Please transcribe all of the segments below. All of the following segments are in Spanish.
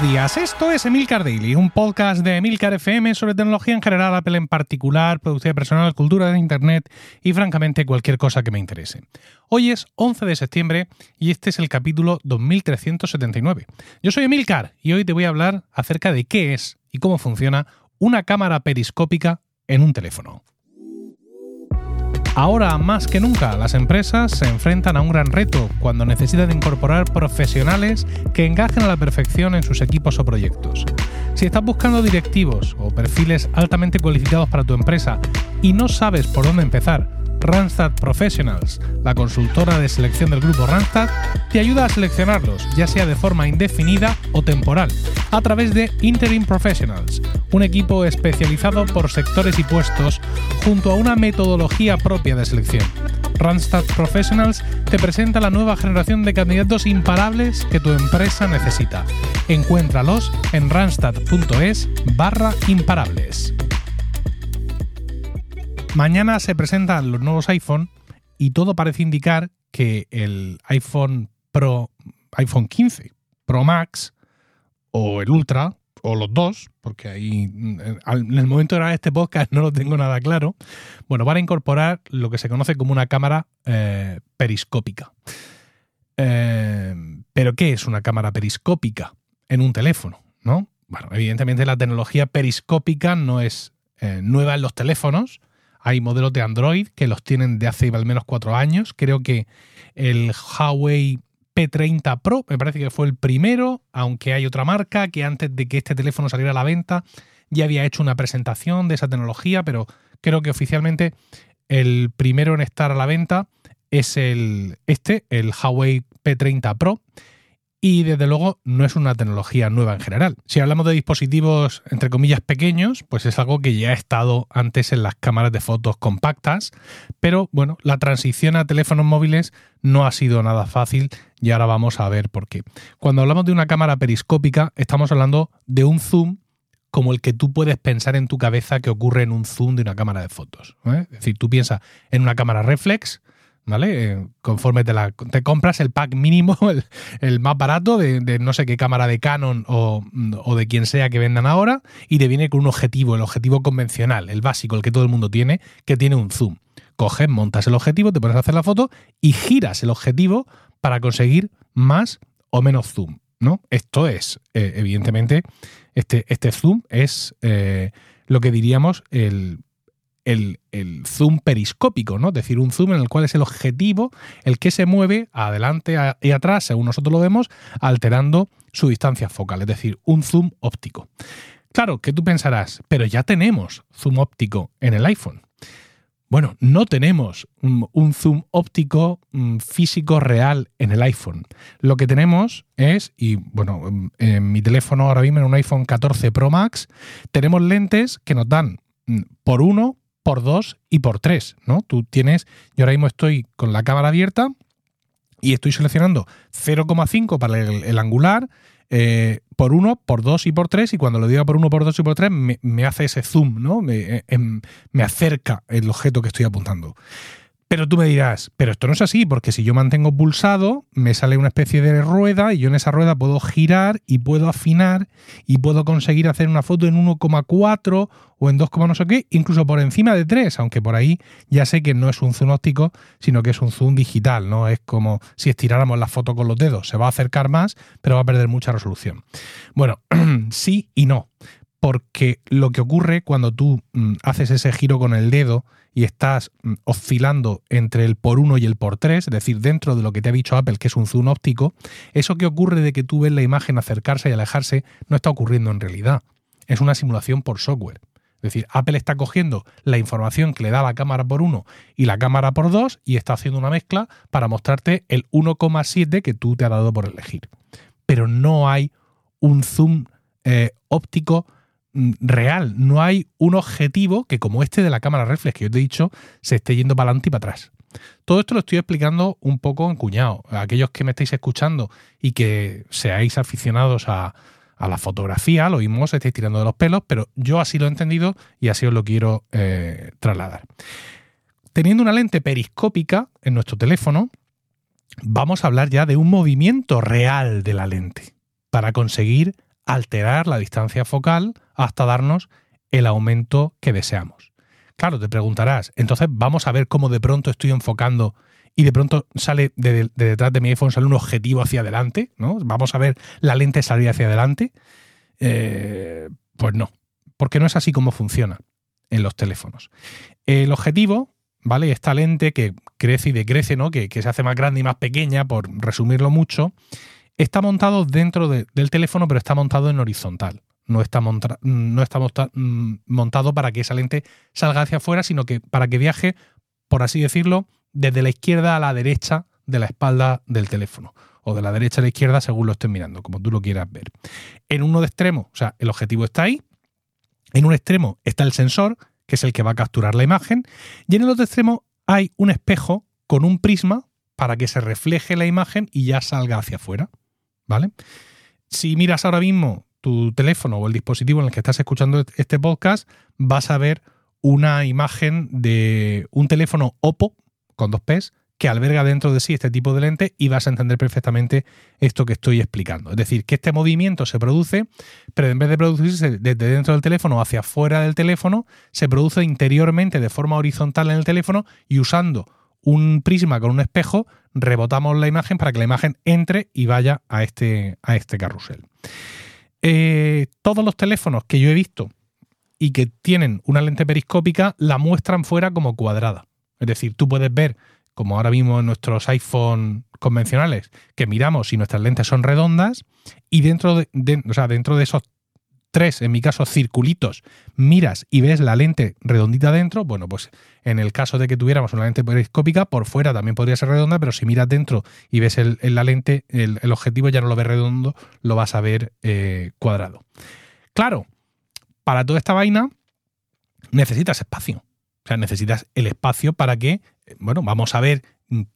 buenos días. Esto es Emilcar Daily, un podcast de Emilcar FM sobre tecnología en general, Apple en particular, producción personal, cultura de Internet y francamente cualquier cosa que me interese. Hoy es 11 de septiembre y este es el capítulo 2379. Yo soy Emilcar y hoy te voy a hablar acerca de qué es y cómo funciona una cámara periscópica en un teléfono. Ahora más que nunca, las empresas se enfrentan a un gran reto cuando necesitan incorporar profesionales que encajen a la perfección en sus equipos o proyectos. Si estás buscando directivos o perfiles altamente cualificados para tu empresa y no sabes por dónde empezar, Randstad Professionals, la consultora de selección del grupo Randstad, te ayuda a seleccionarlos, ya sea de forma indefinida o temporal, a través de Interim Professionals, un equipo especializado por sectores y puestos junto a una metodología propia de selección. Randstad Professionals te presenta la nueva generación de candidatos imparables que tu empresa necesita. Encuéntralos en randstad.es barra imparables. Mañana se presentan los nuevos iPhone y todo parece indicar que el iPhone Pro, iPhone 15, Pro Max o el Ultra o los dos, porque ahí en el momento de grabar este podcast no lo tengo nada claro, bueno, van a incorporar lo que se conoce como una cámara eh, periscópica. Eh, Pero ¿qué es una cámara periscópica en un teléfono? ¿no? Bueno, evidentemente la tecnología periscópica no es eh, nueva en los teléfonos, hay modelos de Android que los tienen de hace al menos cuatro años. Creo que el Huawei P30 Pro me parece que fue el primero, aunque hay otra marca que antes de que este teléfono saliera a la venta ya había hecho una presentación de esa tecnología, pero creo que oficialmente el primero en estar a la venta es el este, el Huawei P30 Pro y desde luego no es una tecnología nueva en general. Si hablamos de dispositivos entre comillas pequeños, pues es algo que ya ha estado antes en las cámaras de fotos compactas, pero bueno, la transición a teléfonos móviles no ha sido nada fácil y ahora vamos a ver por qué. Cuando hablamos de una cámara periscópica, estamos hablando de un zoom como el que tú puedes pensar en tu cabeza que ocurre en un zoom de una cámara de fotos. ¿eh? Es decir, tú piensas en una cámara reflex, ¿vale? Eh, conforme te, la, te compras el pack mínimo, el, más barato de, no sé qué cámara de Canon o, de quien sea que vendan ahora, y te viene con un objetivo, el objetivo convencional, el básico, el que todo el mundo tiene, que tiene un zoom. Coges, montas el objetivo, te pones a hacer la foto y giras el objetivo para conseguir más o menos zoom, ¿no? Esto es, eh, evidentemente, este, este zoom es eh, lo que diríamos el el, zoom periscópico, ¿no? Es decir, un zoom en el cual es el objetivo el que se mueve adelante y atrás, según nosotros lo vemos, alterando su distancia focal, es decir, un zoom óptico. Claro, que tú pensarás, pero ya tenemos zoom óptico en el iPhone. Bueno, no tenemos un, zoom óptico mm, físico real en el iPhone. Lo que tenemos es, y bueno, en mi teléfono ahora mismo, en un iPhone 14 Pro Max, tenemos lentes que nos dan mm, por uno por 2 y por 3, ¿no? Tú tienes, yo ahora mismo estoy con la cámara abierta y estoy seleccionando 0,5 para el, angular, eh, por 1, por 2 y por 3, y cuando lo diga por 1, por 2 y por 3, me, hace ese zoom, ¿no? Me, eh, em, me acerca el objeto que estoy apuntando. Pero tú me dirás, pero esto no es así, porque si yo mantengo pulsado, me sale una especie de rueda y yo en esa rueda puedo girar y puedo afinar y puedo conseguir hacer una foto en 1,4 o en 2, no sé qué, incluso por encima de 3, aunque por ahí ya sé que no es un zoom óptico, sino que es un zoom digital, ¿no? Es como si estiráramos la foto con los dedos, se va a acercar más, pero va a perder mucha resolución. Bueno, sí y no porque lo que ocurre cuando tú mm, haces ese giro con el dedo y estás mm, oscilando entre el por 1 y el por 3, es decir, dentro de lo que te ha dicho Apple, que es un zoom óptico, eso que ocurre de que tú ves la imagen acercarse y alejarse no está ocurriendo en realidad. Es una simulación por software. Es decir, Apple está cogiendo la información que le da la cámara por 1 y la cámara por 2 y está haciendo una mezcla para mostrarte el 1,7 que tú te has dado por elegir. Pero no hay un zoom eh, óptico real. No hay un objetivo que, como este de la cámara reflex que yo te he dicho, se esté yendo para adelante y para atrás. Todo esto lo estoy explicando un poco en cuñado. aquellos que me estáis escuchando y que seáis aficionados a, la fotografía, lo mismo, estáis tirando de los pelos, pero yo así lo he entendido y así os lo quiero eh, trasladar. Teniendo una lente periscópica en nuestro teléfono, vamos a hablar ya de un movimiento real de la lente para conseguir alterar la distancia focal hasta darnos el aumento que deseamos. Claro, te preguntarás, entonces vamos a ver cómo de pronto estoy enfocando y de pronto sale de, detrás de mi iPhone sale un objetivo hacia adelante, ¿no? Vamos a ver la lente salir hacia adelante. Eh, pues no, porque no es así como funciona en los teléfonos. El objetivo, ¿vale? Esta lente que crece y decrece, ¿no? Que, se hace más grande y más pequeña, por resumirlo mucho, está montado dentro del teléfono, pero está montado en horizontal. No está, no está montado para que esa lente salga hacia afuera, sino que para que viaje, por así decirlo, desde la izquierda a la derecha de la espalda del teléfono. O de la derecha a la izquierda, según lo estés mirando, como tú lo quieras ver. En uno de extremos, o sea, el objetivo está ahí. En un extremo está el sensor, que es el que va a capturar la imagen. Y en el otro extremo hay un espejo con un prisma para que se refleje la imagen y ya salga hacia afuera. ¿Vale? Si miras ahora mismo tu teléfono o el dispositivo en el que estás escuchando este podcast, vas a ver una imagen de un teléfono Oppo con dos P's que alberga dentro de sí este tipo de lente y vas a entender perfectamente esto que estoy explicando. Es decir, que este movimiento se produce, pero en vez de producirse desde dentro del teléfono hacia afuera del teléfono, se produce interiormente de forma horizontal en el teléfono y usando un prisma con un espejo, rebotamos la imagen para que la imagen entre y vaya a este, a este carrusel. Eh, todos los teléfonos que yo he visto y que tienen una lente periscópica la muestran fuera como cuadrada. Es decir, tú puedes ver, como ahora mismo en nuestros iPhone convencionales, que miramos si nuestras lentes son redondas y dentro de, dentro de esos tres, en mi caso, circulitos, miras y ves la lente redondita dentro, bueno, pues en el caso de que tuviéramos una lente periscópica, por fuera también podría ser redonda, pero si miras dentro y ves el, la lente, el, objetivo ya no lo ves redondo, lo vas a ver eh, cuadrado. Claro, para toda esta vaina necesitas espacio. O sea, necesitas el espacio para que, bueno, vamos a ver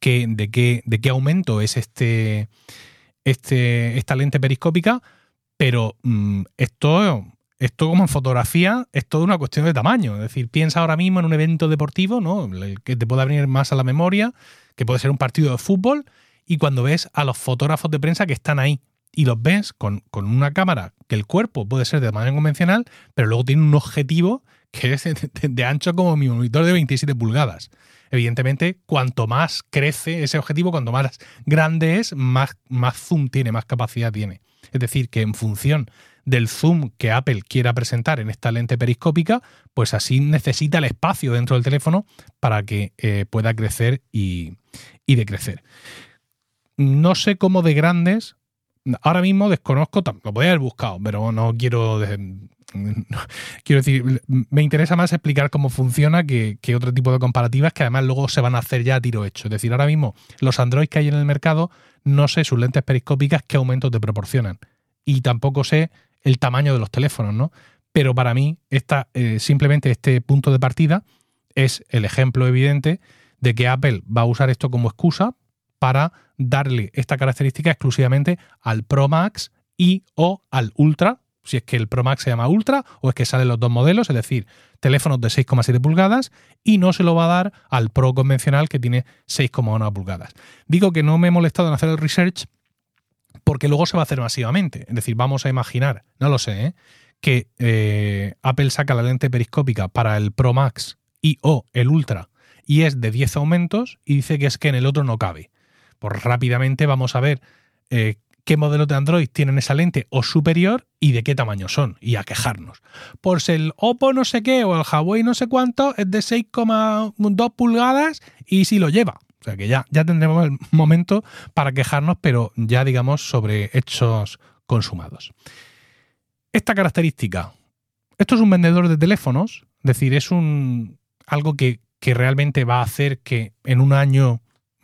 qué, de, qué, de qué aumento es este, este, esta lente periscópica, pero mm, esto, esto como en fotografía es toda una cuestión de tamaño. Es decir, piensa ahora mismo en un evento deportivo, ¿no? que te pueda venir más a la memoria, que puede ser un partido de fútbol, y cuando ves a los fotógrafos de prensa que están ahí y los ves con, con una cámara que el cuerpo puede ser de tamaño convencional, pero luego tiene un objetivo que es de, ancho como mi monitor de 27 pulgadas. Evidentemente, cuanto más crece ese objetivo, cuanto más grande es, más, más zoom tiene, más capacidad tiene. Es decir, que en función del zoom que Apple quiera presentar en esta lente periscópica, pues así necesita el espacio dentro del teléfono para que eh, pueda crecer y, decrecer. No sé cómo de grandes, ahora mismo desconozco, lo podría haber buscado, pero no quiero quiero decir, me interesa más explicar cómo funciona que, que, otro tipo de comparativas que además luego se van a hacer ya a tiro hecho. Es decir, ahora mismo los Android que hay en el mercado no sé sus lentes periscópicas qué aumentos te proporcionan. Y tampoco sé el tamaño de los teléfonos, ¿no? Pero para mí, esta, eh, simplemente este punto de partida es el ejemplo evidente de que Apple va a usar esto como excusa para darle esta característica exclusivamente al Pro Max y o al Ultra, si es que el Pro Max se llama Ultra o es que salen los dos modelos, es decir, teléfonos de 6,7 pulgadas y no se lo va a dar al Pro convencional que tiene 6,1 pulgadas. Digo que no me he molestado en hacer el research porque luego se va a hacer masivamente. Es decir, vamos a imaginar, no lo sé, ¿eh? que eh, Apple saca la lente periscópica para el Pro Max y o el Ultra y es de 10 aumentos y dice que es que en el otro no cabe. Pues rápidamente vamos a ver eh, qué modelos de Android tienen esa lente o superior y de qué tamaño son y a quejarnos. Si el Oppo no sé qué o el Huawei no sé cuánto es de 6,2 pulgadas y si lo lleva. O sea que ya, ya tendremos el momento para quejarnos, pero ya digamos sobre hechos consumados. Esta característica, esto es un vendedor de teléfonos, es decir, es un algo que, que realmente va a hacer que en un año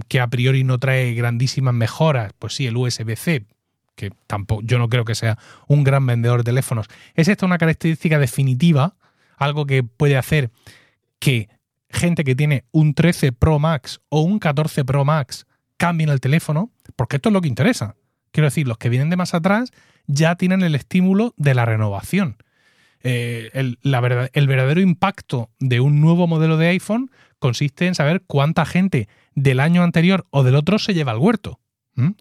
que a priori no trae grandísimas mejoras, pues sí, el USB-C, que tampoco, yo no creo que sea un gran vendedor de teléfonos. ¿Es esta una característica definitiva? Algo que puede hacer que gente que tiene un 13 Pro Max o un 14 Pro Max cambien el teléfono, porque esto es lo que interesa. Quiero decir, los que vienen de más atrás ya tienen el estímulo de la renovación. Eh, el, el verdadero impacto de un nuevo modelo de iPhone consiste en saber cuánta gente del año anterior o del otro se lleva al huerto.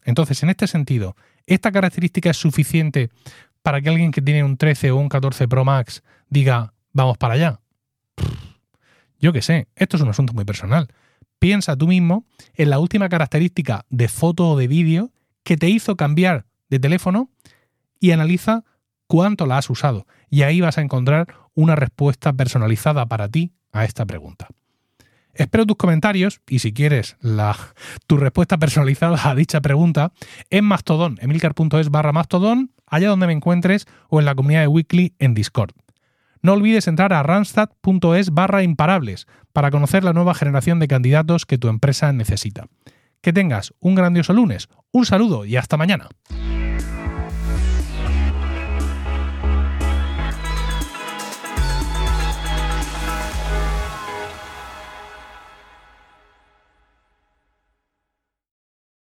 Entonces, en este sentido, ¿esta característica es suficiente para que alguien que tiene un 13 o un 14 Pro Max diga, vamos para allá? Yo qué sé, esto es un asunto muy personal. Piensa tú mismo en la última característica de foto o de vídeo que te hizo cambiar de teléfono y analiza cuánto la has usado. Y ahí vas a encontrar una respuesta personalizada para ti a esta pregunta. Espero tus comentarios y si quieres la, tu respuesta personalizada a dicha pregunta en Mastodon, emilcar.es barra Mastodon, allá donde me encuentres o en la comunidad de Weekly en Discord. No olvides entrar a randstad.es barra imparables para conocer la nueva generación de candidatos que tu empresa necesita. Que tengas un grandioso lunes, un saludo y hasta mañana.